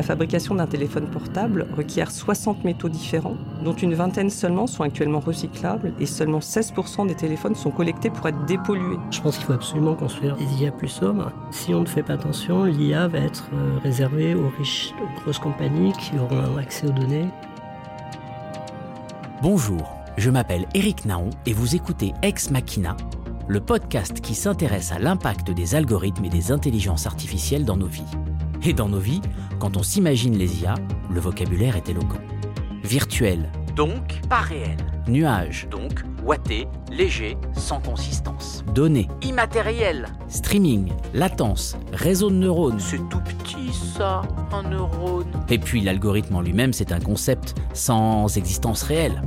La fabrication d'un téléphone portable requiert 60 métaux différents, dont une vingtaine seulement sont actuellement recyclables et seulement 16% des téléphones sont collectés pour être dépollués. Je pense qu'il faut absolument construire des IA plus sobres. Si on ne fait pas attention, l'IA va être euh, réservée aux riches, aux grosses compagnies qui auront accès aux données. Bonjour, je m'appelle Eric Naon et vous écoutez Ex Machina, le podcast qui s'intéresse à l'impact des algorithmes et des intelligences artificielles dans nos vies. Et dans nos vies, quand on s'imagine les IA, le vocabulaire est éloquent. Virtuel, donc pas réel. Nuage, donc watté, léger, sans consistance. Données, immatériel. Streaming, latence, réseau de neurones. C'est tout petit ça, un neurone. Et puis l'algorithme en lui-même, c'est un concept sans existence réelle.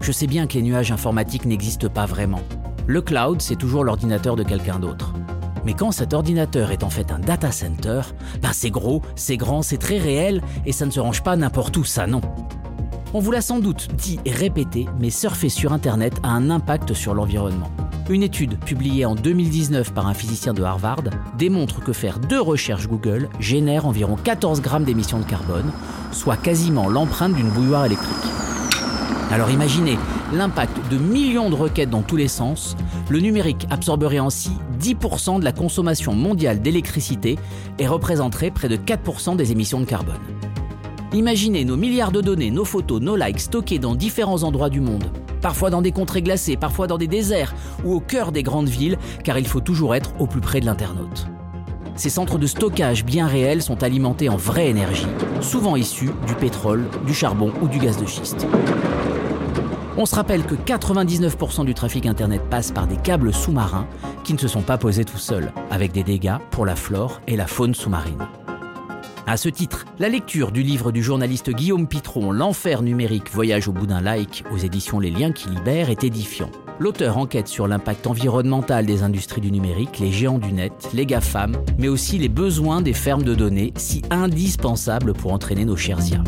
Je sais bien que les nuages informatiques n'existent pas vraiment. Le cloud, c'est toujours l'ordinateur de quelqu'un d'autre. Mais quand cet ordinateur est en fait un data center, ben c'est gros, c'est grand, c'est très réel et ça ne se range pas n'importe où, ça non. On vous l'a sans doute dit et répété, mais surfer sur Internet a un impact sur l'environnement. Une étude publiée en 2019 par un physicien de Harvard démontre que faire deux recherches Google génère environ 14 grammes d'émissions de carbone, soit quasiment l'empreinte d'une bouilloire électrique. Alors imaginez l'impact de millions de requêtes dans tous les sens. Le numérique absorberait ainsi 10% de la consommation mondiale d'électricité et représenterait près de 4% des émissions de carbone. Imaginez nos milliards de données, nos photos, nos likes stockés dans différents endroits du monde. Parfois dans des contrées glacées, parfois dans des déserts ou au cœur des grandes villes, car il faut toujours être au plus près de l'internaute. Ces centres de stockage bien réels sont alimentés en vraie énergie, souvent issus du pétrole, du charbon ou du gaz de schiste. On se rappelle que 99% du trafic Internet passe par des câbles sous-marins qui ne se sont pas posés tout seuls, avec des dégâts pour la flore et la faune sous-marine. À ce titre, la lecture du livre du journaliste Guillaume Pitron, L'enfer numérique, voyage au bout d'un like aux éditions Les Liens qui libèrent, est édifiant. L'auteur enquête sur l'impact environnemental des industries du numérique, les géants du net, les GAFAM, mais aussi les besoins des fermes de données, si indispensables pour entraîner nos chers IA.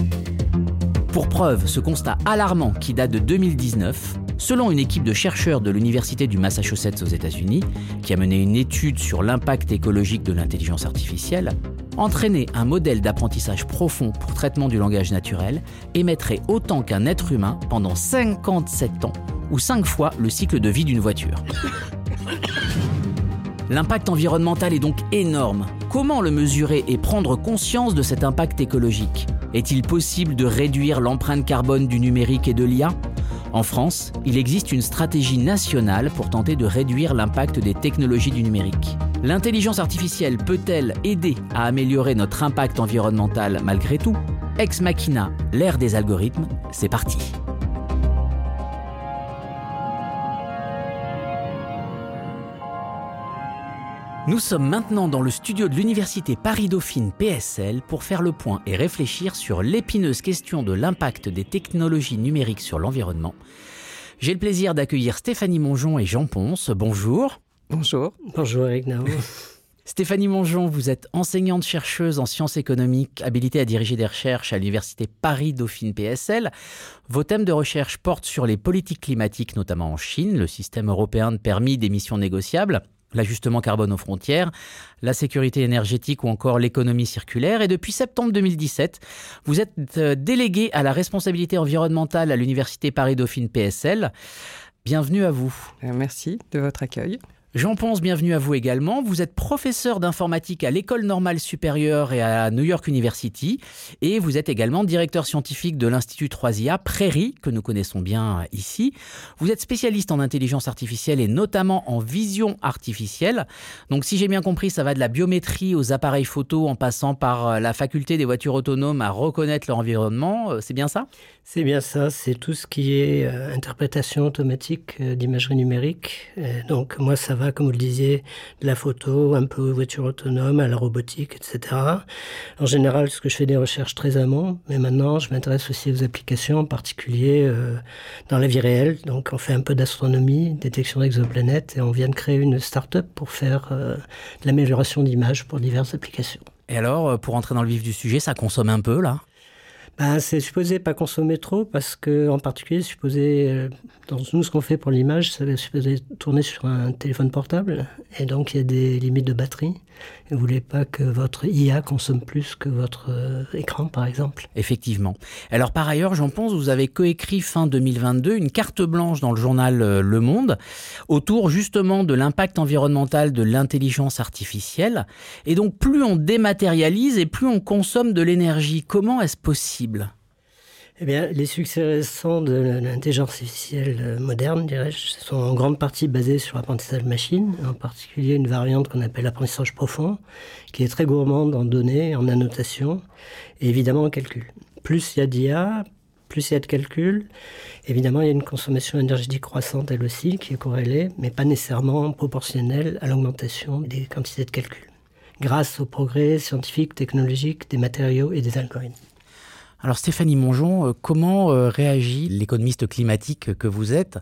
Pour preuve, ce constat alarmant qui date de 2019, selon une équipe de chercheurs de l'Université du Massachusetts aux États-Unis, qui a mené une étude sur l'impact écologique de l'intelligence artificielle, entraîner un modèle d'apprentissage profond pour traitement du langage naturel émettrait autant qu'un être humain pendant 57 ans, ou 5 fois le cycle de vie d'une voiture. L'impact environnemental est donc énorme. Comment le mesurer et prendre conscience de cet impact écologique? Est-il possible de réduire l'empreinte carbone du numérique et de l'IA En France, il existe une stratégie nationale pour tenter de réduire l'impact des technologies du numérique. L'intelligence artificielle peut-elle aider à améliorer notre impact environnemental malgré tout? Ex Machina, l'ère des algorithmes, c'est parti. Nous sommes maintenant dans le studio de l'Université Paris-Dauphine PSL pour faire le point et réfléchir sur l'épineuse question de l'impact des technologies numériques sur l'environnement. J'ai le plaisir d'accueillir Stéphanie Mongeon et Jean Ponce. Bonjour. Bonjour. Bonjour Eric Nao. Stéphanie Mongeon, vous êtes enseignante-chercheuse en sciences économiques, habilitée à diriger des recherches à l'Université Paris-Dauphine PSL. Vos thèmes de recherche portent sur les politiques climatiques, notamment en Chine, le système européen de permis d'émissions négociables, l'ajustement carbone aux frontières, la sécurité énergétique ou encore l'économie circulaire. Et depuis septembre 2017, vous êtes euh, délégué à la responsabilité environnementale à l'Université Paris-Dauphine PSL. Bienvenue à vous. Euh, merci de votre accueil. Jean Ponce, bienvenue à vous également. Vous êtes professeur d'informatique à l'École normale supérieure et à New York University. Et vous êtes également directeur scientifique de l'Institut 3IA Prairie, que nous connaissons bien ici. Vous êtes spécialiste en intelligence artificielle et notamment en vision artificielle. Donc si j'ai bien compris, ça va de la biométrie aux appareils photo en passant par la faculté des voitures autonomes à reconnaître leur environnement. Euh, c'est bien ça? C'est bien ça. C'est tout ce qui est euh, interprétation automatique euh, d'imagerie numérique. donc moi, ça va comme vous le disiez, de la photo, un peu voiture autonome, à la robotique, etc. En général, ce que je fais des recherches très amont, mais maintenant, je m'intéresse aussi aux applications, en particulier euh, dans la vie réelle. Donc, on fait un peu d'astronomie, détection d'exoplanètes, et on vient de créer une start-up pour faire euh, de l'amélioration d'images pour diverses applications. Et alors, euh, pour entrer dans le vif du sujet, ça consomme un peu, là? Ben, C'est supposé pas consommer trop parce que, en particulier, supposé, euh, nous, ce qu'on fait pour l'image, c'est supposé tourner sur un téléphone portable et donc il y a des limites de batterie. Vous voulez pas que votre IA consomme plus que votre euh, écran, par exemple? Effectivement. Alors, par ailleurs, j'en pense, vous avez coécrit fin 2022 une carte blanche dans le journal euh, Le Monde autour justement de l'impact environnemental de l'intelligence artificielle. Et donc, plus on dématérialise et plus on consomme de l'énergie. Comment est-ce possible? Eh les succès récents de l'intelligence artificielle euh, moderne, dirais-je, sont en grande partie basés sur l'apprentissage machine, en particulier une variante qu'on appelle l'apprentissage profond, qui est très gourmande en données, en annotation et évidemment en calcul. Plus il y a d'IA, plus il y a de calcul. Évidemment, il y a une consommation énergétique croissante, elle aussi, qui est corrélée, mais pas nécessairement proportionnelle à l'augmentation des quantités de calcul, grâce aux progrès scientifiques, technologiques, des matériaux et des algorithmes. Alors Stéphanie Mongeon, euh, comment euh, réagit l'économiste climatique que vous êtes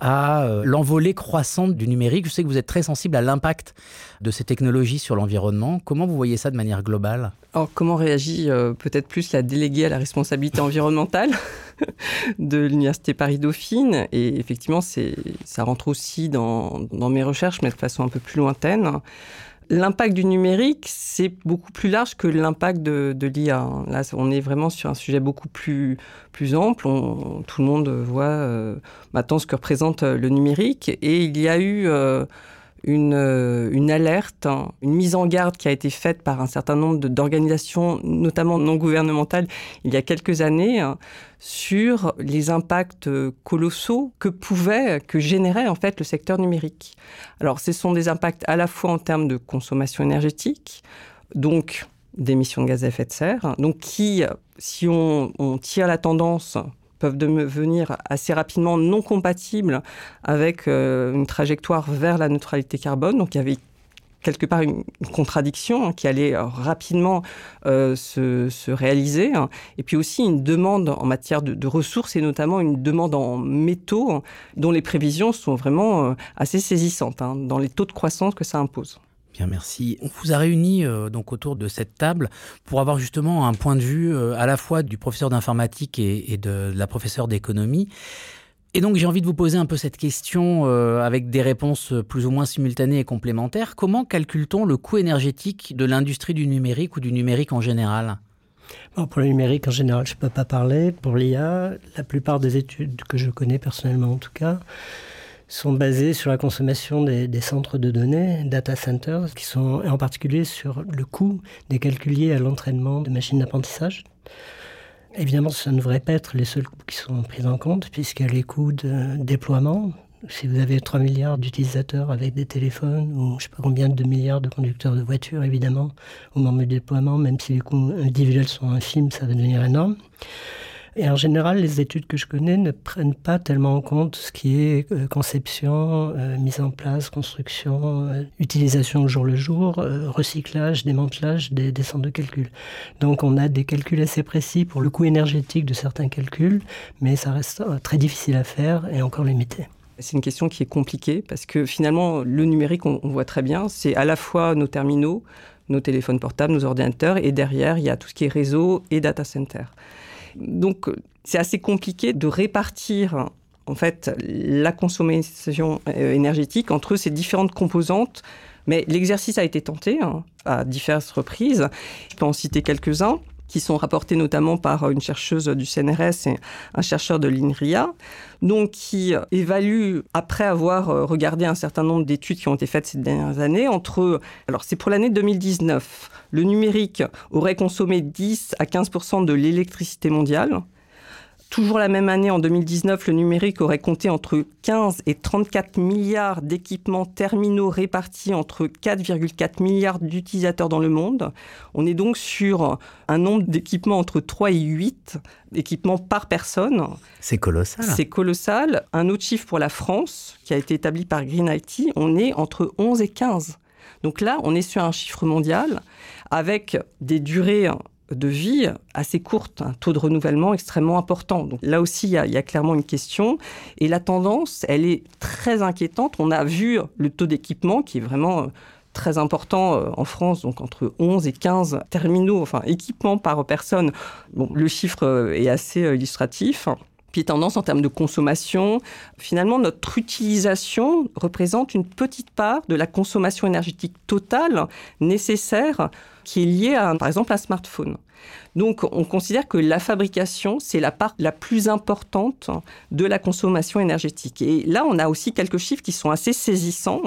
à euh, l'envolée croissante du numérique? Je sais que vous êtes très sensible à l'impact de ces technologies sur l'environnement. Comment vous voyez ça de manière globale? Alors comment réagit peut-être plus la déléguée à la responsabilité environnementale de l'Université Paris-Dauphine? Et effectivement, ça rentre aussi dans, dans mes recherches, mais de façon un peu plus lointaine. L'impact du numérique, c'est beaucoup plus large que l'impact de, l'IA. Là, on est vraiment sur un sujet beaucoup plus, plus ample. tout le monde voit euh, maintenant ce que représente euh, le numérique. Et il y a eu euh, une, une, alerte, hein, une mise en garde qui a été faite par un certain nombre d'organisations, notamment non gouvernementales, il y a quelques années, hein, sur les impacts colossaux que pouvait, que générait en fait le secteur numérique. Alors, ce sont des impacts à la fois en termes de consommation énergétique, donc d'émissions de gaz à effet de serre, donc qui, si on tire la tendance peuvent devenir assez rapidement non compatibles avec euh, une trajectoire vers la neutralité carbone. Donc il y avait quelque part une, contradiction hein, qui allait euh, rapidement euh, se, réaliser, hein. et puis aussi une demande en matière de, ressources, et notamment une demande en métaux, hein, dont les prévisions sont vraiment assez saisissantes dans les taux de croissance que ça impose. Bien, merci. On vous a réunis euh, donc autour de cette table pour avoir justement un point de vue euh, à la fois du professeur d'informatique et, de, la professeure d'économie. Et donc j'ai envie de vous poser un peu cette question euh, avec des réponses plus ou moins simultanées et complémentaires. Comment calcule-t-on le coût énergétique de l'industrie du numérique ou du numérique en général? Pour le numérique en général, je ne peux pas parler. Pour l'IA, la plupart des études que je connais personnellement en tout cas, sont basés sur la consommation des, centres de données, data centers, qui sont en particulier sur le coût des calculs liés à l'entraînement de machines d'apprentissage. Évidemment, ça ne devrait pas être les seuls coûts qui sont pris en compte, puisqu'il y a les coûts de déploiement. Si vous avez 3 milliards d'utilisateurs avec des téléphones, ou je ne sais pas combien de milliards de conducteurs de voitures, évidemment, au moment du déploiement, même si les coûts individuels sont infimes, ça va devenir énorme. Et en général, les études que je connais ne prennent pas tellement en compte ce qui est euh, conception, euh, mise en place, construction, euh, utilisation au jour le jour, recyclage, démantelage des, des, centres de calcul. Donc on a des calculs assez précis pour le coût énergétique de certains calculs, mais ça reste très difficile à faire et encore limité. C'est une question qui est compliquée parce que finalement, le numérique, on, on voit très bien, c'est à la fois nos terminaux, nos téléphones portables, nos ordinateurs, et derrière, il y a tout ce qui est réseau et data center. Donc, c'est assez compliqué de répartir en fait la consommation euh, énergétique entre ces différentes composantes. Mais l'exercice a été tenté hein, à diverses reprises. Je peux en citer quelques-uns qui sont rapportés notamment par une chercheuse du CNRS et un chercheur de l'INRIA, donc qui évalue, après avoir regardé un certain nombre d'études qui ont été faites ces dernières années, entre, alors c'est pour l'année 2019, le numérique aurait consommé 10 à 15% de l'électricité mondiale, Toujours la même année, en 2019, le numérique aurait compté entre 15 et 34 milliards d'équipements terminaux répartis entre 4,4 milliards d'utilisateurs dans le monde. On est donc sur un nombre d'équipements entre 3 et 8 équipements par personne. C'est colossal. C'est colossal. Un autre chiffre pour la France, qui a été établi par Green IT, on est entre 11 et 15. Donc là, on est sur un chiffre mondial avec des durées de vie assez courte, un taux de renouvellement extrêmement important. Donc là aussi, il y, a, clairement une question. Et la tendance, elle est très inquiétante. On a vu le taux d'équipement qui est vraiment euh, très important euh, en France, donc entre 11 et 15 terminaux, enfin équipements par personne. Bon, le chiffre euh, est assez illustratif. Puis tendance en termes de consommation, finalement, notre utilisation représente une petite part de la consommation énergétique totale nécessaire qui est liée à, par exemple, un smartphone. Donc, on considère que la fabrication, c'est la part la plus importante de la consommation énergétique. Et là, on a aussi quelques chiffres qui sont assez saisissants.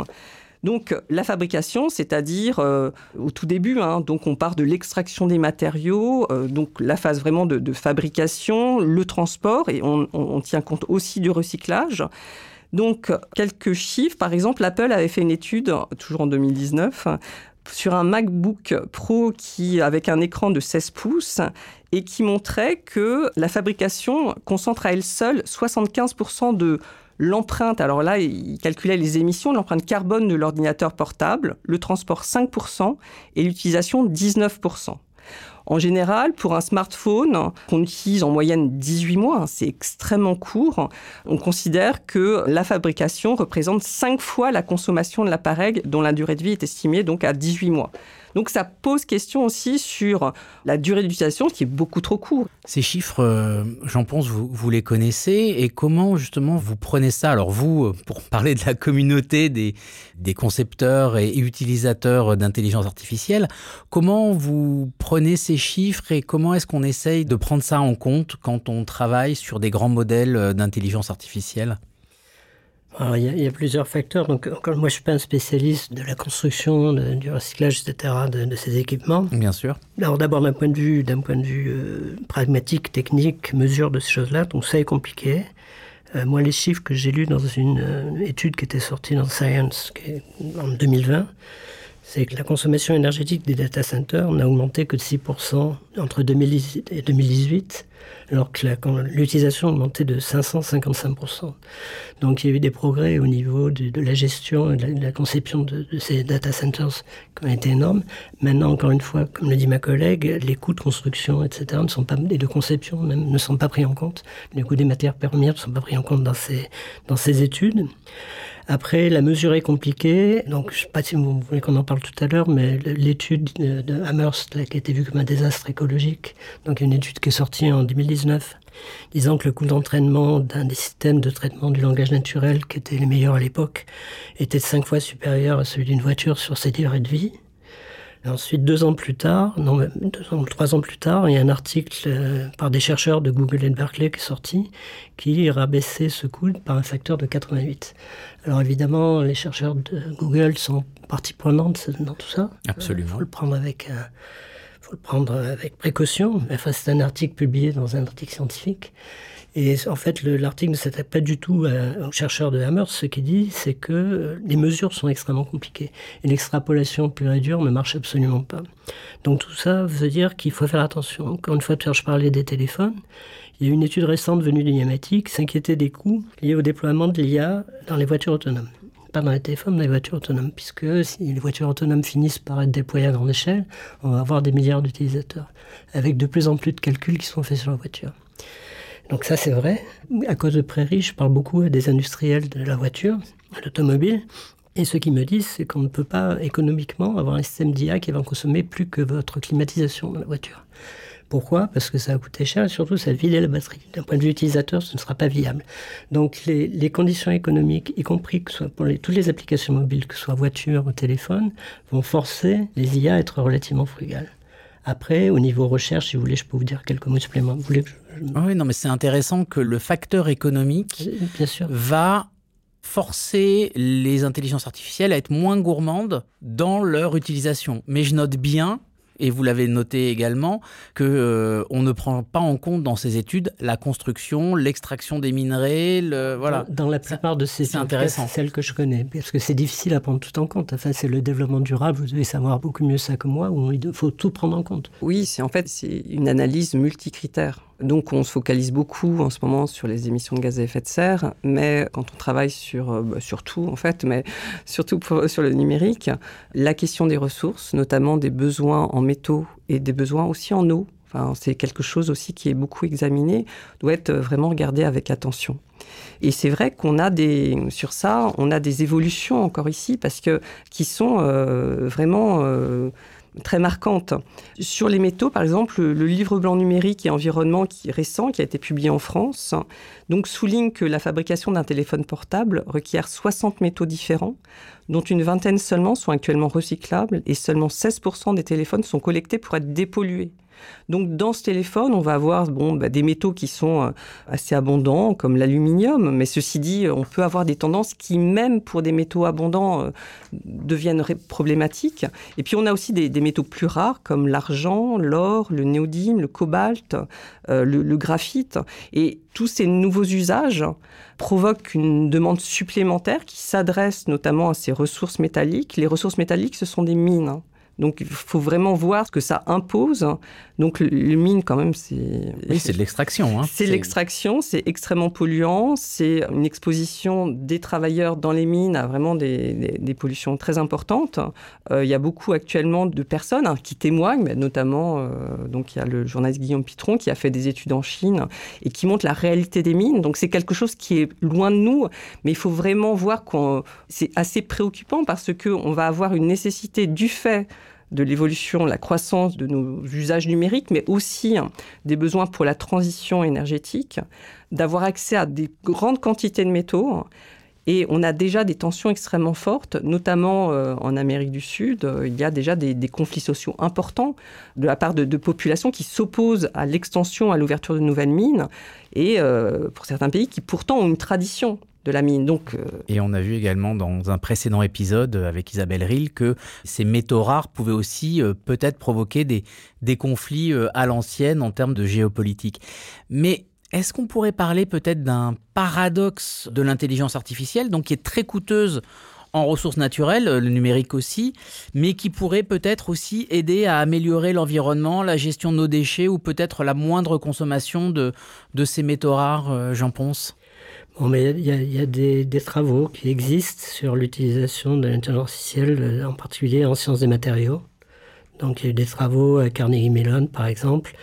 Donc la fabrication, c'est-à-dire euh, au tout début, hein, donc on part de l'extraction des matériaux, euh, donc la phase vraiment de, fabrication, le transport, et on, on, tient compte aussi du recyclage. Donc quelques chiffres, par exemple, Apple avait fait une étude, toujours en 2019, sur un MacBook Pro qui avec un écran de 16 pouces et qui montrait que la fabrication concentre à elle seule 75% de l'empreinte, alors là, il calculait les émissions, l'empreinte carbone de l'ordinateur portable, le transport 5% et l'utilisation 19%. En général, pour un smartphone qu'on utilise en moyenne 18 mois, hein, c'est extrêmement court, on considère que la fabrication représente 5 fois la consommation de l'appareil dont la durée de vie est estimée donc à 18 mois. Donc ça pose question aussi sur la durée d'utilisation qui est beaucoup trop courte. Ces chiffres, euh, j'en pense, vous, vous, les connaissez. Et comment justement vous prenez ça? Alors vous, euh, pour parler de la communauté des, des concepteurs et utilisateurs d'intelligence artificielle, comment vous prenez ces chiffres et comment est-ce qu'on essaye de prendre ça en compte quand on travaille sur des grands modèles euh, d'intelligence artificielle? Il y, a, plusieurs facteurs. Donc, moi, je ne suis pas un spécialiste de la construction, du recyclage, etc., de, ces équipements. Bien sûr. Alors, d'abord, d'un point de vue, d'un point de vue euh, pragmatique, technique, mesure de ces choses-là, donc ça est compliqué. Euh, moi, les chiffres que j'ai lus dans une euh, étude qui était sortie dans Science en 2020, c'est que la consommation énergétique des data centers n'a augmenté que de 6% entre 2010 et 2018 alors que l'utilisation a augmenté de 555%. Donc il y a eu des progrès au niveau de, la gestion et de la, conception de, ces data centers qui ont été énormes. Maintenant, encore une fois, comme le dit ma collègue, les coûts de construction, etc., ne sont pas, et de conception même, ne sont pas pris en compte. Les coûts des matières premières ne sont pas pris en compte dans ces, dans ces études. Après, la mesure est compliquée. Donc, je ne sais pas si vous voulez qu'on en parle tout à l'heure, mais l'étude de Amherst, qui a été vue comme un désastre écologique, donc une étude qui est sortie en 2019, disant que le coût d'entraînement d'un des systèmes de traitement du langage naturel, qui étaient les meilleurs à l'époque, était cinq fois supérieur à celui d'une voiture sur ses durées de vie ensuite, deux ans plus tard, non, deux ans, trois ans plus tard, il y a un article euh, par des chercheurs de Google et de Berkeley qui est sorti, qui rabaissait ce coût par un facteur de 88. Alors évidemment, les chercheurs de Google sont partie prenante dans tout ça. Absolument. Il faut le prendre avec, euh, faut le prendre avec précaution. Enfin, c'est un article publié dans un article scientifique. Et en fait, l'article ne s'attaque pas du tout aux chercheurs de Hammer. Ce qu'il dit, c'est que euh, les mesures sont extrêmement compliquées. Et l'extrapolation pure et dure ne marche absolument pas. Donc tout ça veut dire qu'il faut faire attention. Encore une fois, je parlais des téléphones. Il y a une étude récente venue de l'IMATI qui s'inquiétait des coûts liés au déploiement de l'IA dans les voitures autonomes. Pas dans les téléphones, dans les voitures autonomes. Puisque si les voitures autonomes finissent par être déployées à grande échelle, on va avoir des milliards d'utilisateurs. Avec de plus en plus de calculs qui sont faits sur la voiture. Donc ça, c'est vrai. À cause de Prairie, je parle beaucoup à des industriels de la voiture, de l'automobile. Et ce qu'ils me disent, c'est qu'on ne peut pas économiquement avoir un système d'IA qui va consommer plus que votre climatisation dans la voiture. Pourquoi? Parce que ça a coûté cher et surtout ça a vidé la batterie. D'un point de vue utilisateur, ce ne sera pas viable. Donc les, conditions économiques, y compris que ce soit pour toutes les applications mobiles, que ce soit voiture ou téléphone, vont forcer les IA à être relativement frugales. Après, au niveau recherche, si vous voulez, je peux vous dire quelques mots supplémentaires. Vous voulez Oui, non, mais c'est intéressant que le facteur économique Bien sûr. va forcer les intelligences artificielles à être moins gourmandes dans leur utilisation. Mais je note bien et vous l'avez noté également, que euh, on ne prend pas en compte dans ces études la construction, l'extraction des minerais, le, voilà. Dans, la plupart de ces c'est intéressant. celles que je connais, parce que c'est difficile à prendre tout en compte. Enfin, c'est le développement durable. Vous devez savoir beaucoup mieux ça que moi. Où il faut tout prendre en compte. Oui, c'est en fait c'est une analyse multicritère. Donc on se focalise beaucoup en ce moment sur les émissions de gaz à effet de serre, mais quand on travaille sur, euh, bah, sur tout en fait, mais surtout sur le numérique, la question des ressources, notamment des besoins en métaux et des besoins aussi en eau, Enfin, c'est quelque chose aussi qui est beaucoup examiné, doit être vraiment regardé avec attention. Et c'est vrai qu'on a des, sur ça, on a des évolutions encore ici parce que qui sont euh, vraiment euh, très marquantes. Sur les métaux, par exemple, le livre blanc numérique et environnement récent, qui a été publié en France, souligne que la fabrication d'un téléphone portable requiert 60 métaux différents, dont une vingtaine seulement sont actuellement recyclables et seulement 16% des téléphones sont collectés pour être dépollués. Donc dans ce téléphone, on va avoir bon, bah, des métaux qui sont euh, assez abondants, comme l'aluminium, mais ceci dit, on peut avoir des tendances qui, même pour des métaux abondants, euh, deviennent problématiques. Et puis on a aussi des, métaux plus rares, comme l'argent, l'or, le néodyme, le cobalt, euh, le graphite. Et tous ces nouveaux usages provoquent une demande supplémentaire qui s'adresse notamment à ces ressources métalliques. Les ressources métalliques, ce sont des mines. Donc il faut vraiment voir ce que ça impose. Donc le, mine quand même c'est oui c'est de l'extraction. Hein. C'est l'extraction, c'est extrêmement polluant, c'est une exposition des travailleurs dans les mines à vraiment des, des, pollutions très importantes. Euh, il y a beaucoup actuellement de personnes hein, qui témoignent, notamment euh, donc il y a le journaliste Guillaume Pitron qui a fait des études en Chine et qui montre la réalité des mines. Donc c'est quelque chose qui est loin de nous, mais il faut vraiment voir qu'on c'est assez préoccupant parce que on va avoir une nécessité du fait de l'évolution, la croissance de nos usages numériques, mais aussi hein, des besoins pour la transition énergétique, d'avoir accès à des grandes quantités de métaux. Et on a déjà des tensions extrêmement fortes, notamment euh, en Amérique du Sud. Euh, il y a déjà des, conflits sociaux importants de la part de, populations qui s'opposent à l'extension, à l'ouverture de nouvelles mines, et euh, pour certains pays qui pourtant ont une tradition euh, Et on a vu également dans un précédent épisode avec Isabelle Rill que ces métaux rares pouvaient aussi euh, peut-être provoquer des, conflits euh, à l'ancienne en termes de géopolitique. Mais est-ce qu'on pourrait parler peut-être d'un paradoxe de l'intelligence artificielle, donc qui est très coûteuse en ressources naturelles, le numérique aussi, mais qui pourrait peut-être aussi aider à améliorer l'environnement, la gestion de nos déchets ou peut-être la moindre consommation de, ces métaux rares, Jean Ponce mais il y a, des, travaux qui existent sur l'utilisation de l'intelligence artificielle, euh, en particulier en sciences des matériaux. Donc, il y a eu des travaux à Carnegie Mellon, par exemple,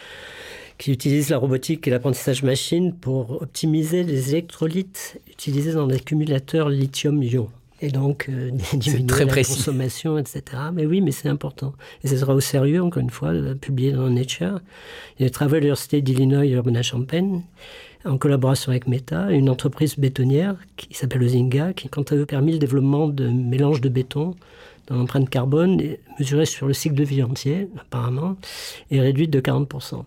qui utilisent la robotique et l'apprentissage machine pour optimiser les électrolytes utilisés dans des accumulateurs lithium-ion. Et donc, euh, diminuer très la consommation, etc. Mais oui, mais c'est important. Et ce sera au sérieux, encore une fois, publié dans Nature. Il y a des travaux à l'Université d'Illinois, Urbana-Champaign, en collaboration avec Meta, une entreprise bétonnière qui s'appelle Ozinga, qui quant à eux permis le développement de mélanges de béton dans l'empreinte carbone mesurée sur le cycle de vie entier, apparemment, et réduite de 40%.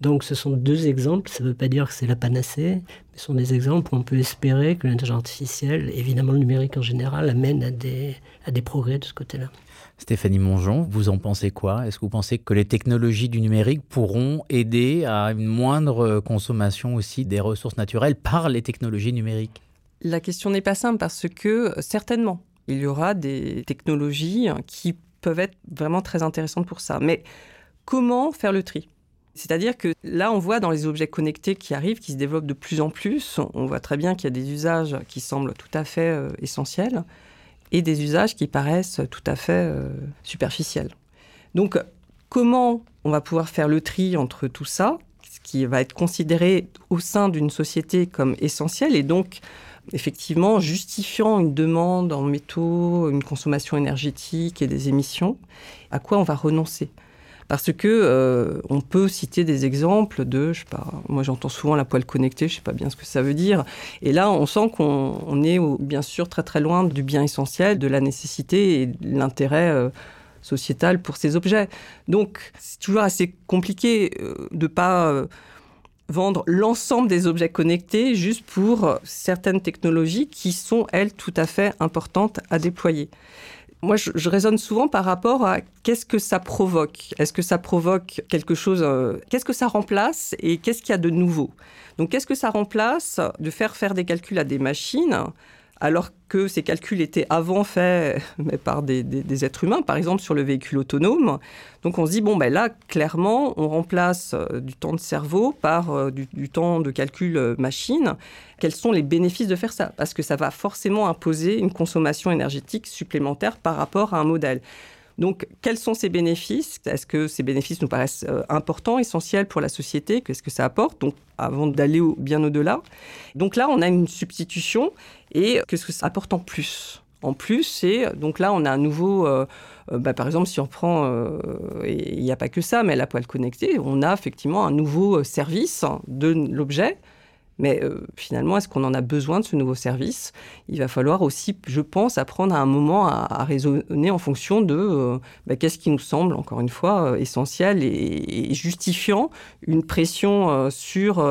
Donc ce sont deux exemples, ça ne veut pas dire que c'est la panacée, mais ce sont des exemples où on peut espérer que l'intelligence artificielle, évidemment le numérique en général, amène à des, à des progrès de ce côté-là. Stéphanie Mongeon, vous en pensez quoi? Est-ce que vous pensez que les technologies du numérique pourront aider à une moindre consommation aussi des ressources naturelles par les technologies numériques? La question n'est pas simple parce que certainement, il y aura des technologies qui peuvent être vraiment très intéressantes pour ça. Mais comment faire le tri? C'est-à-dire que là, on voit dans les objets connectés qui arrivent, qui se développent de plus en plus, on voit très bien qu'il y a des usages qui semblent tout à fait euh, essentiels et des usages qui paraissent tout à fait euh, superficiels. Donc, comment on va pouvoir faire le tri entre tout ça, ce qui va être considéré au sein d'une société comme essentiel et donc effectivement justifiant une demande en métaux, une consommation énergétique et des émissions, à quoi on va renoncer? Parce que euh, on peut citer des exemples de, je sais pas, moi j'entends souvent la poêle connectée, je sais pas bien ce que ça veut dire. Et là, on sent qu'on est bien sûr très très loin du bien essentiel, de la nécessité et de l'intérêt euh, sociétal pour ces objets. Donc c'est toujours assez compliqué euh, de pas vendre l'ensemble des objets connectés juste pour certaines technologies qui sont, elles, tout à fait importantes à déployer moi, je, raisonne souvent par rapport à qu'est-ce que ça provoque. Est-ce que ça provoque quelque chose euh, Qu'est-ce que ça remplace et qu'est-ce qu'il y a de nouveau? Donc, qu'est-ce que ça remplace de faire faire des calculs à des machines alors que ces calculs étaient avant faits mais par des, êtres humains, par exemple sur le véhicule autonome. Donc on se dit, bon, ben là, clairement, on remplace euh, du temps de cerveau par euh, du, temps de calcul euh, machine. Quels sont les bénéfices de faire ça? Parce que ça va forcément imposer une consommation énergétique supplémentaire par rapport à un modèle. Donc, quels sont ces bénéfices? Est-ce que ces bénéfices nous paraissent euh, importants, essentiels pour la société? Qu'est-ce que ça apporte? Donc, avant d'aller bien au-delà. Donc là, on a une substitution. Et qu'est-ce que ça apporte en plus? En plus, c'est donc là, on a un nouveau. Euh, euh, bah, par exemple, si on prend, il n'y a pas que ça, mais la poêle connectée, on a effectivement un nouveau service de l'objet mais euh, finalement, est-ce qu'on en a besoin de ce nouveau service? Il va falloir aussi, je pense, apprendre à un moment à, raisonner en fonction de euh, bah, qu'est-ce qui nous semble, encore une fois, euh, essentiel et, justifiant une pression sur,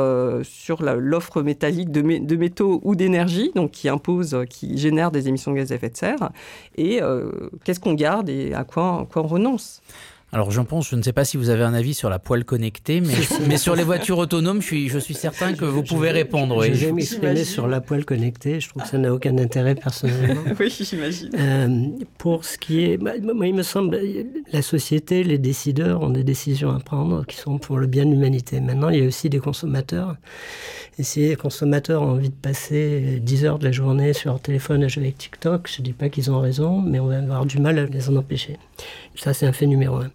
sur l'offre métallique de, métaux ou d'énergie, donc qui impose, qui génère des émissions de gaz à effet de serre, et qu'est-ce qu'on garde et à quoi on renonce? Alors j'en pense, je ne sais pas si vous avez un avis sur la poêle connectée, mais, mais sur les voitures autonomes, je suis, je suis certain que vous pouvez répondre. Je vais m'exprimer sur la poêle connectée, je trouve que ça n'a aucun intérêt personnellement. oui, j'imagine. Euh, pour ce qui est, bah, moi il me semble, la société, les décideurs ont des décisions à prendre qui sont pour le bien de l'humanité. Maintenant, il y a aussi des consommateurs. Et si les consommateurs ont envie de passer 10 heures de la journée sur leur téléphone à jouer avec TikTok, je ne dis pas qu'ils ont raison, mais on va avoir du mal à les en empêcher. Ça, c'est un fait numéro un.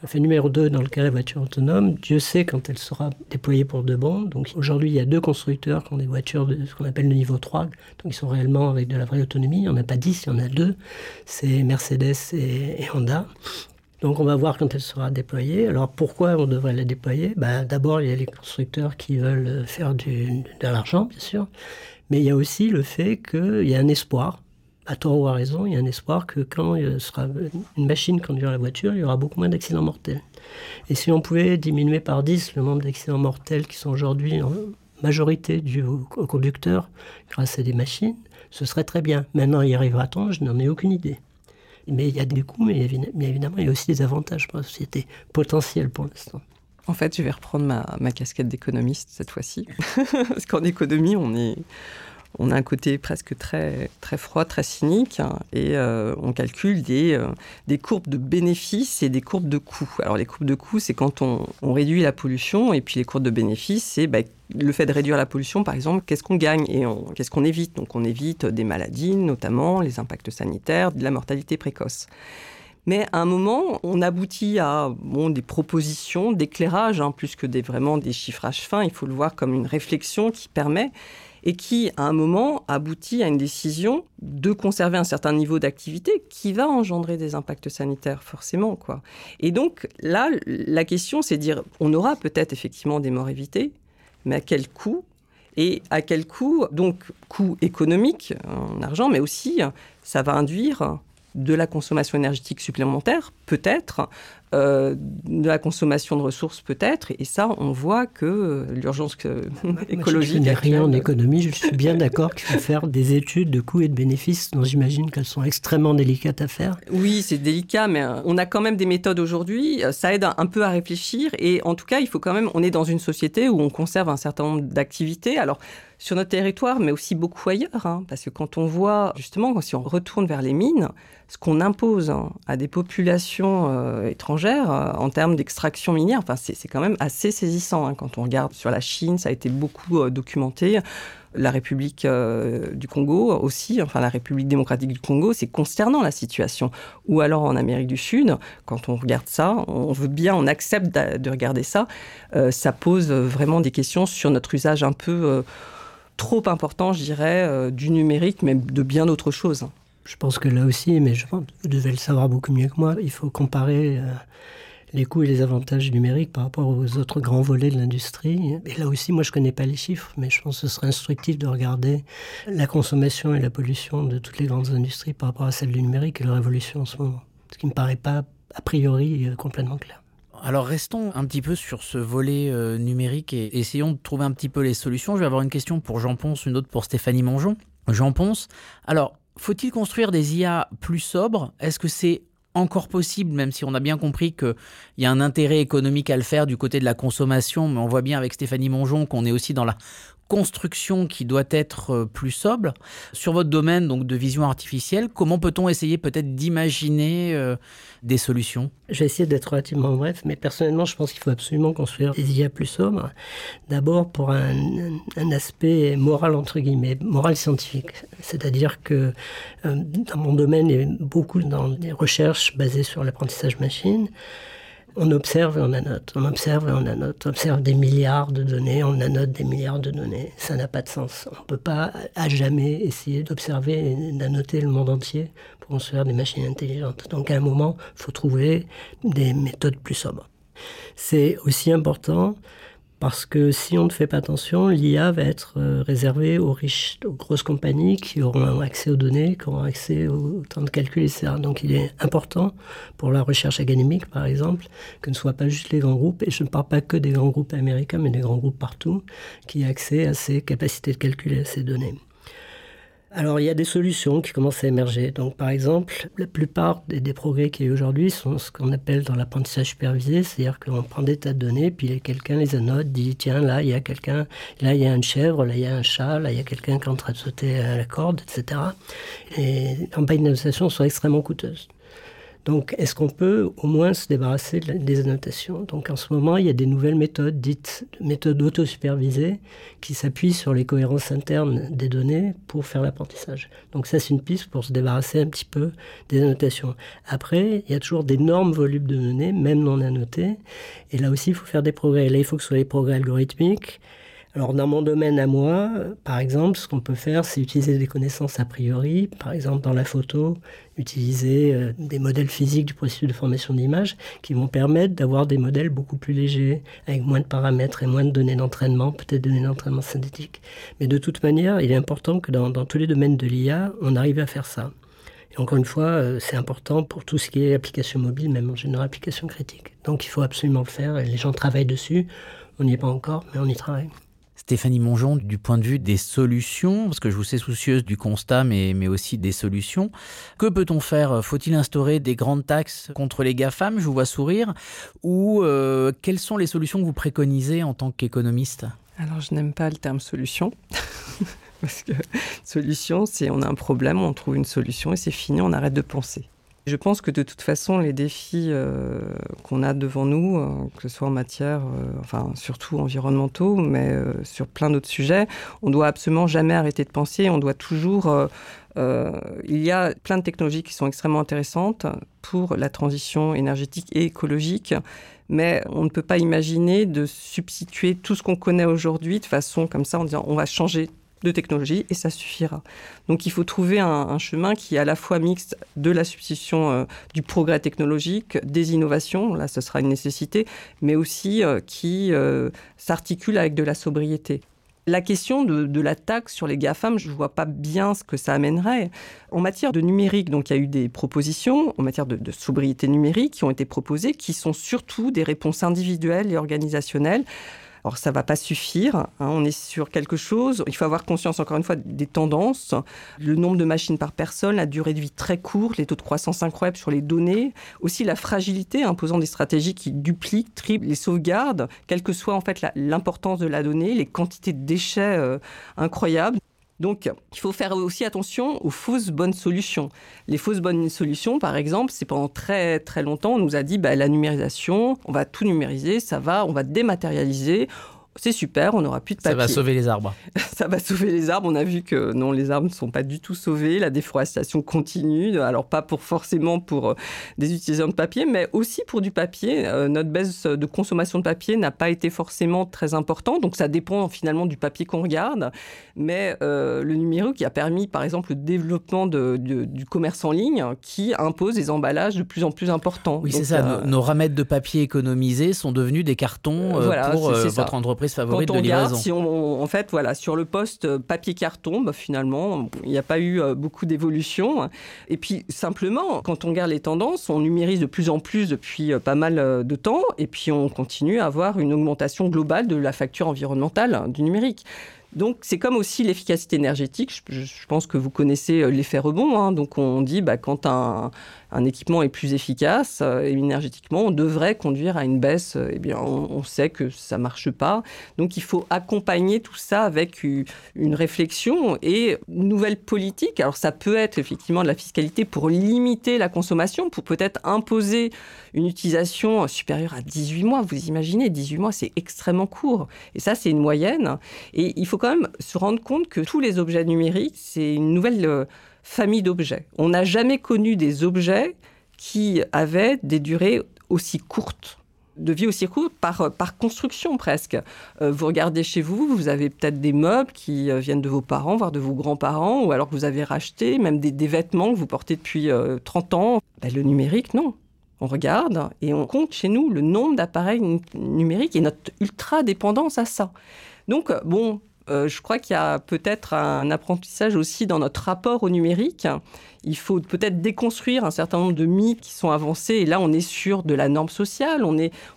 Un fait numéro 2, dans le cas de la voiture autonome, Dieu sait quand elle sera déployée pour de bon. Donc aujourd'hui, il y a deux constructeurs qui ont des voitures de ce qu'on appelle le niveau 3, donc ils sont réellement avec de la vraie autonomie. Il n'y en a pas 10, il y en a deux. C'est Mercedes et, Honda. Donc on va voir quand elle sera déployée. Alors pourquoi on devrait la déployer? Ben, D'abord, il y a les constructeurs qui veulent faire de l'argent, bien sûr. Mais il y a aussi le fait qu'il y a un espoir à tort ou à raison, il y a un espoir que quand il sera une machine conduire la voiture, il y aura beaucoup moins d'accidents mortels. Et si on pouvait diminuer par 10 le nombre d'accidents mortels qui sont aujourd'hui en majorité dus aux, conducteurs grâce à des machines, ce serait très bien. Maintenant, y arrivera-t-on? Je n'en ai aucune idée. Mais il y a des coûts, mais évidemment, il y a aussi des avantages pour la société, potentiels pour l'instant. En fait, je vais reprendre ma, ma casquette d'économiste cette fois-ci. Parce qu'en économie, on est, on a un côté presque très, froid, très cynique, hein, et euh, on calcule des, euh, des courbes de bénéfices et des courbes de coûts. Alors les courbes de coûts, c'est quand on, réduit la pollution, et puis les courbes de bénéfices, c'est bah, le fait de réduire la pollution, par exemple, qu'est-ce qu'on gagne et qu'est-ce qu'on évite? Donc on évite des maladies, notamment les impacts sanitaires, de la mortalité précoce. Mais à un moment, on aboutit à des propositions d'éclairage, hein, plus que vraiment des chiffrages fins. Il faut le voir comme une réflexion qui permet et qui, à un moment, aboutit à une décision de conserver un certain niveau d'activité qui va engendrer des impacts sanitaires, forcément. Quoi. Et donc, là, la question, c'est de dire, on aura peut-être effectivement des morts évitées, mais à quel coût? Et à quel coût? Donc, coût économique en argent, mais aussi, ça va induire de la consommation énergétique supplémentaire, peut-être, euh, de la consommation de ressources peut-être. Et ça, on voit que euh, l'urgence écologique. je n'ai rien en économie, je suis bien d'accord qu'il faut faire des études de coûts et de bénéfices dont j'imagine qu'elles sont extrêmement délicates à faire. Oui, c'est délicat, mais euh, on a quand même des méthodes aujourd'hui. Ça aide un peu à réfléchir. Et en tout cas, il faut quand même. On est dans une société où on conserve un certain nombre d'activités. Alors, sur notre territoire, mais aussi beaucoup ailleurs. Hein, parce que quand on voit, justement, si on retourne vers les mines, ce qu'on impose hein, à des populations étrangères, euh, en termes d'extraction minière. Enfin, c'est quand même assez saisissant hein, quand on regarde sur la Chine, ça a été beaucoup euh, documenté. La République euh, du Congo aussi, enfin la République démocratique du Congo, c'est consternant la situation. Ou alors en Amérique du Sud, quand on regarde ça, on veut bien, on accepte de regarder ça, ça pose vraiment des questions sur notre usage un peu trop important, je dirais, du numérique, mais de bien d'autres choses. Je pense que là aussi, mais je pense vous devez le savoir beaucoup mieux que moi, il faut comparer euh, les coûts et les avantages numériques par rapport aux autres grands volets de l'industrie. Et là aussi, moi, je ne connais pas les chiffres, mais je pense que ce serait instructif de regarder la consommation et la pollution de toutes les grandes industries par rapport à celle du numérique et leur évolution en ce moment. Ce qui ne me paraît pas, a priori, euh, complètement clair. Alors restons un petit peu sur ce volet euh, numérique et essayons de trouver un petit peu les solutions. Je vais avoir une question pour Jean Ponce, une autre pour Stéphanie Mongeon. Jean Ponce, alors faut-il construire des IA plus sobres? Est-ce que c'est encore possible, même si on a bien compris qu'il y a un intérêt économique à le faire du côté de la consommation, mais on voit bien avec Stéphanie Mongeon qu'on est aussi dans la construction qui doit être euh, plus sobre. Sur votre domaine donc de vision artificielle, comment peut-on essayer peut-être d'imaginer euh, des solutions? Je vais essayer d'être relativement bref, mais personnellement, je pense qu'il faut absolument construire des IA plus sobres. D'abord pour un, aspect moral entre guillemets, moral scientifique, c'est-à-dire que euh, dans mon domaine et beaucoup dans les recherches basées sur l'apprentissage machine on observe et on annote, on observe et on annote, on observe des milliards de données, on annote des milliards de données. Ça n'a pas de sens. On ne peut pas à jamais essayer d'observer et d'annoter le monde entier pour construire des machines intelligentes. Donc à un moment, il faut trouver des méthodes plus sobres. C'est aussi important parce que si on ne fait pas attention, l'IA va être euh, réservée aux riches, aux grosses compagnies qui auront accès aux données, qui auront accès au temps de calcul, etc. Donc il est important pour la recherche académique, par exemple, que ne soient pas juste les grands groupes, et je ne parle pas que des grands groupes américains, mais des grands groupes partout, qui aient accès à ces capacités de calcul et à ces données. Alors il y a des solutions qui commencent à émerger. Donc par exemple, la plupart des, progrès qui y a aujourd'hui sont ce qu'on appelle dans l'apprentissage supervisé, c'est-à-dire qu'on prend des tas de données, puis quelqu'un les annote, dit tiens là il y a quelqu'un, là il y a une chèvre, là il y a un chat, là il y a quelqu'un qui est en train de sauter à la corde, etc. Et les campagnes d'annotation sont extrêmement coûteuses. Donc, est-ce qu'on peut au moins se débarrasser des annotations? Donc, en ce moment, il y a des nouvelles méthodes, dites méthodes auto-supervisées, qui s'appuient sur les cohérences internes des données pour faire l'apprentissage. Donc, ça, c'est une piste pour se débarrasser un petit peu des annotations. Après, il y a toujours d'énormes volumes de données, même non annotées. Et là aussi, il faut faire des progrès. Là, il faut que ce soit des progrès algorithmiques. Alors dans mon domaine à moi, par exemple, ce qu'on peut faire, c'est utiliser des connaissances a priori, par exemple dans la photo, utiliser euh, des modèles physiques du processus de formation d'image qui vont permettre d'avoir des modèles beaucoup plus légers, avec moins de paramètres et moins de données d'entraînement, peut-être données d'entraînement synthétique. Mais de toute manière, il est important que dans, dans tous les domaines de l'IA, on arrive à faire ça. Et encore une fois, euh, c'est important pour tout ce qui est application mobile, même en général application critique. Donc il faut absolument le faire et les gens travaillent dessus. On n'y est pas encore, mais on y travaille. Stéphanie Mongeon, du point de vue des solutions, parce que je vous sais soucieuse du constat, mais, mais aussi des solutions, que peut-on faire? Faut-il instaurer des grandes taxes contre les GAFAM? Je vous vois sourire. Ou euh, quelles sont les solutions que vous préconisez en tant qu'économiste? Alors, je n'aime pas le terme solution. parce que solution, c'est on a un problème, on trouve une solution et c'est fini, on arrête de penser. Je pense que de toute façon, les défis euh, qu'on a devant nous, euh, que ce soit en matière, euh, enfin surtout environnementaux, mais sur plein d'autres sujets, on doit absolument jamais arrêter de penser. On doit toujours. il y a plein de technologies qui sont extrêmement intéressantes pour la transition énergétique et écologique, mais on ne peut pas imaginer de substituer tout ce qu'on connaît aujourd'hui de façon comme ça en disant on va changer de technologie et ça suffira. Donc il faut trouver un, chemin qui est à la fois mixte de la substitution euh, du progrès technologique, des innovations, là ce sera une nécessité, mais aussi euh, qui euh, s'articule avec de la sobriété. La question de, la taxe sur les GAFAM, je ne vois pas bien ce que ça amènerait. En matière de numérique, donc il y a eu des propositions en matière de, de sobriété numérique qui ont été proposées, qui sont surtout des réponses individuelles et organisationnelles alors ça va pas suffire. Hein. on est sur quelque chose. Il faut avoir conscience encore une fois des tendances, le nombre de machines par personne, la durée de vie très courte, les taux de croissance incroyables sur les données, aussi la fragilité imposant des stratégies qui dupliquent, triplent les sauvegardes, quelle que soit en fait l'importance de la donnée, les quantités de déchets euh, incroyables. Donc, il faut faire aussi attention aux fausses bonnes solutions. Les fausses bonnes solutions, par exemple, c'est pendant très très longtemps, on nous a dit bah, la numérisation, on va tout numériser, ça va, on va dématérialiser, c'est super, on n'aura plus de papier. Ça va sauver les arbres. ça va sauver les arbres. On a vu que non, les arbres ne sont pas du tout sauvés. La déforestation continue. Alors pas pour forcément pour euh, des utilisateurs de papier, mais aussi pour du papier. Euh, notre baisse de consommation de papier n'a pas été forcément très importante. Donc ça dépend finalement du papier qu'on regarde. Mais euh, le numérique a permis, par exemple, le développement de, du commerce en ligne qui impose des emballages de plus en plus importants. Oui, c'est ça. Nos, ramettes de papier économisés sont devenus des cartons pour votre entreprise favorite Quand on de livraison. si on, en fait, voilà, sur le poste euh, papier-carton, bah, finalement, il n'y a pas eu euh, beaucoup d'évolution. Et puis, simplement, quand on regarde les tendances, on numérise de plus en plus depuis euh, pas mal de temps, et puis on continue à avoir une augmentation globale de la facture environnementale du numérique. Donc c'est comme aussi l'efficacité énergétique. Je, pense que vous connaissez l'effet rebond. Hein. Donc on dit bah, quand un, équipement est plus efficace euh, énergétiquement, on devrait conduire à une baisse. Euh, eh bien, on, sait que ça marche pas. Donc il faut accompagner tout ça avec une réflexion et une nouvelle politique. Alors ça peut être effectivement de la fiscalité pour limiter la consommation, pour peut-être imposer une utilisation supérieure à 18 mois. Vous imaginez, 18 mois, c'est extrêmement court. Et ça, c'est une moyenne. Et il faut quand même se rendre compte que tous les objets numériques, c'est une nouvelle euh, famille d'objets. On n'a jamais connu des objets qui avaient des durées aussi courtes de vie aussi courte par, construction presque. Euh, vous regardez chez vous, vous avez peut-être des meubles qui euh, viennent de vos parents, voire de vos grands-parents, ou alors que vous avez racheté, même des, vêtements que vous portez depuis 30 ans. Ben, le numérique, non. On regarde et on compte chez nous le nombre d'appareils numériques et notre ultra dépendance à ça. Donc, bon, euh, je crois qu'il y a peut-être un apprentissage aussi dans notre rapport au numérique. Il faut peut-être déconstruire un certain nombre de mythes qui sont avancés. Et là, on est sur de la norme sociale. On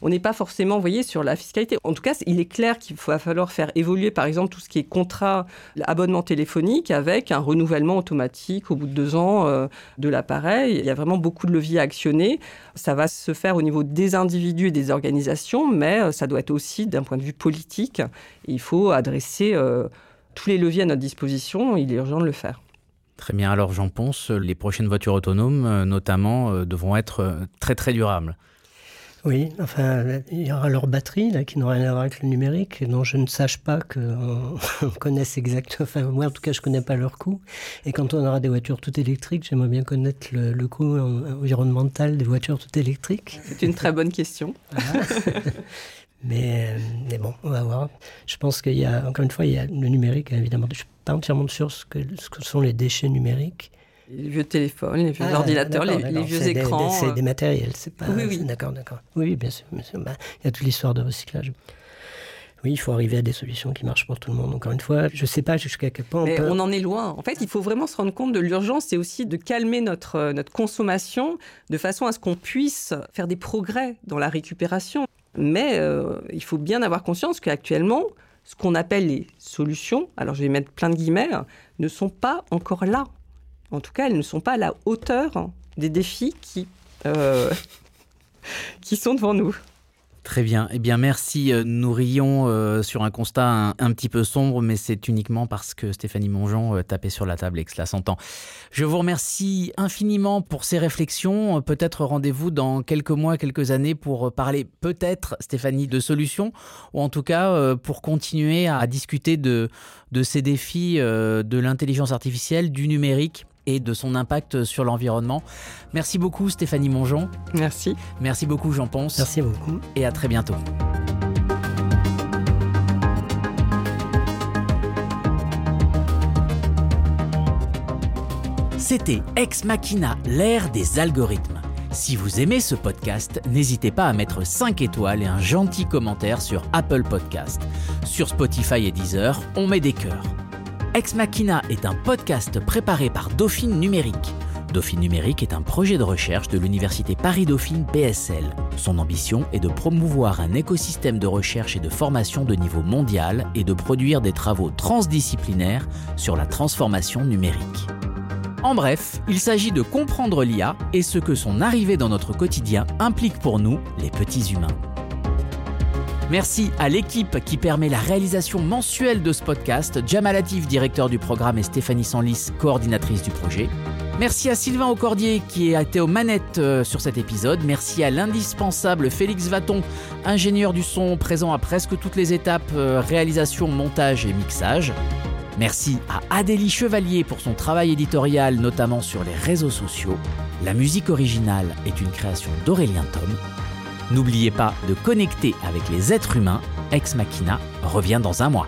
n'est pas forcément, voyez, sur la fiscalité. En tout cas, il est clair qu'il va falloir faire évoluer, par exemple, tout ce qui est contrat, abonnement téléphonique avec un renouvellement automatique au bout de deux ans euh, de l'appareil. Il y a vraiment beaucoup de leviers à actionner. Ça va se faire au niveau des individus et des organisations, mais euh, ça doit être aussi d'un point de vue politique. Il faut adresser euh, tous les leviers à notre disposition, il est urgent de le faire. Très bien, alors j'en pense, les prochaines voitures autonomes, euh, notamment, euh, devront être très très durables. Oui, enfin, il y aura leur batterie là, qui n'aura rien à voir avec le numérique, dont je ne sache pas qu'on connaisse exactement. Enfin, moi, en tout cas, je ne connais pas leur coût. Et quand on aura des voitures toutes électriques, j'aimerais bien connaître le, coût environnemental des voitures toutes électriques. C'est une très bonne question. Mais, mais, bon, on va voir. Je pense qu'il y a, encore une fois, il y a le numérique, évidemment. Je ne suis pas entièrement sûr ce que, ce que sont les déchets numériques. Les vieux téléphones, les vieux ah, ordinateurs, les, vieux écrans. C'est des matériels, c'est pas. Oui, oui. D'accord, d'accord. Oui, bien sûr. Bah, il y a toute l'histoire de recyclage. Oui, il faut arriver à des solutions qui marchent pour tout le monde. Encore une fois, je ne sais pas jusqu'à quel point. On, on, en est loin. En fait, il faut vraiment se rendre compte de l'urgence et aussi de calmer notre, notre consommation de façon à ce qu'on puisse faire des progrès dans la récupération. Mais euh, il faut bien avoir conscience qu'actuellement, ce qu'on appelle les solutions, alors je vais mettre plein de guillemets, ne sont pas encore là. En tout cas, elles ne sont pas à la hauteur des défis euh, qui sont devant nous. Très bien. Eh bien, merci. Euh, nous rions euh, sur un constat un, petit peu sombre, mais c'est uniquement parce que Stéphanie Mongeon euh, tapait sur la table et que cela s'entend. Je vous remercie infiniment pour ces réflexions. Peut-être rendez-vous dans quelques mois, quelques années pour parler peut-être, Stéphanie, de solutions, ou en tout cas pour continuer à discuter de, de ces défis de l'intelligence artificielle, du numérique et de son impact sur l'environnement. Merci beaucoup Stéphanie Mongeon. Merci. Merci beaucoup Jean Ponce. Merci beaucoup. Et à très bientôt. C'était Ex Machina, l'ère des algorithmes. Si vous aimez ce podcast, n'hésitez pas à mettre 5 étoiles et un gentil commentaire sur Apple Podcast. Sur Spotify et Deezer, on met des cœurs. Ex Machina est un podcast préparé par Dauphine Numérique. Dauphine Numérique est un projet de recherche de l'université Paris-Dauphine PSL. Son ambition est de promouvoir un écosystème de recherche et de formation de niveau mondial et de produire des travaux transdisciplinaires sur la transformation numérique. En bref, il s'agit de comprendre l'IA et ce que son arrivée dans notre quotidien implique pour nous, les petits humains. Merci à l'équipe qui permet la réalisation mensuelle de ce podcast, Jamal Latif, directeur du programme, et Stéphanie Sanlis, coordinatrice du projet. Merci à Sylvain Aucordier qui a été aux manettes euh, sur cet épisode. Merci à l'indispensable Félix Vaton, ingénieur du son présent à presque toutes les étapes euh, réalisation, montage et mixage. Merci à Adélie Chevalier pour son travail éditorial, notamment sur les réseaux sociaux. La musique originale est une création d'Aurélien Tom. N'oubliez pas de connecter avec les êtres humains. Ex Machina revient dans un mois.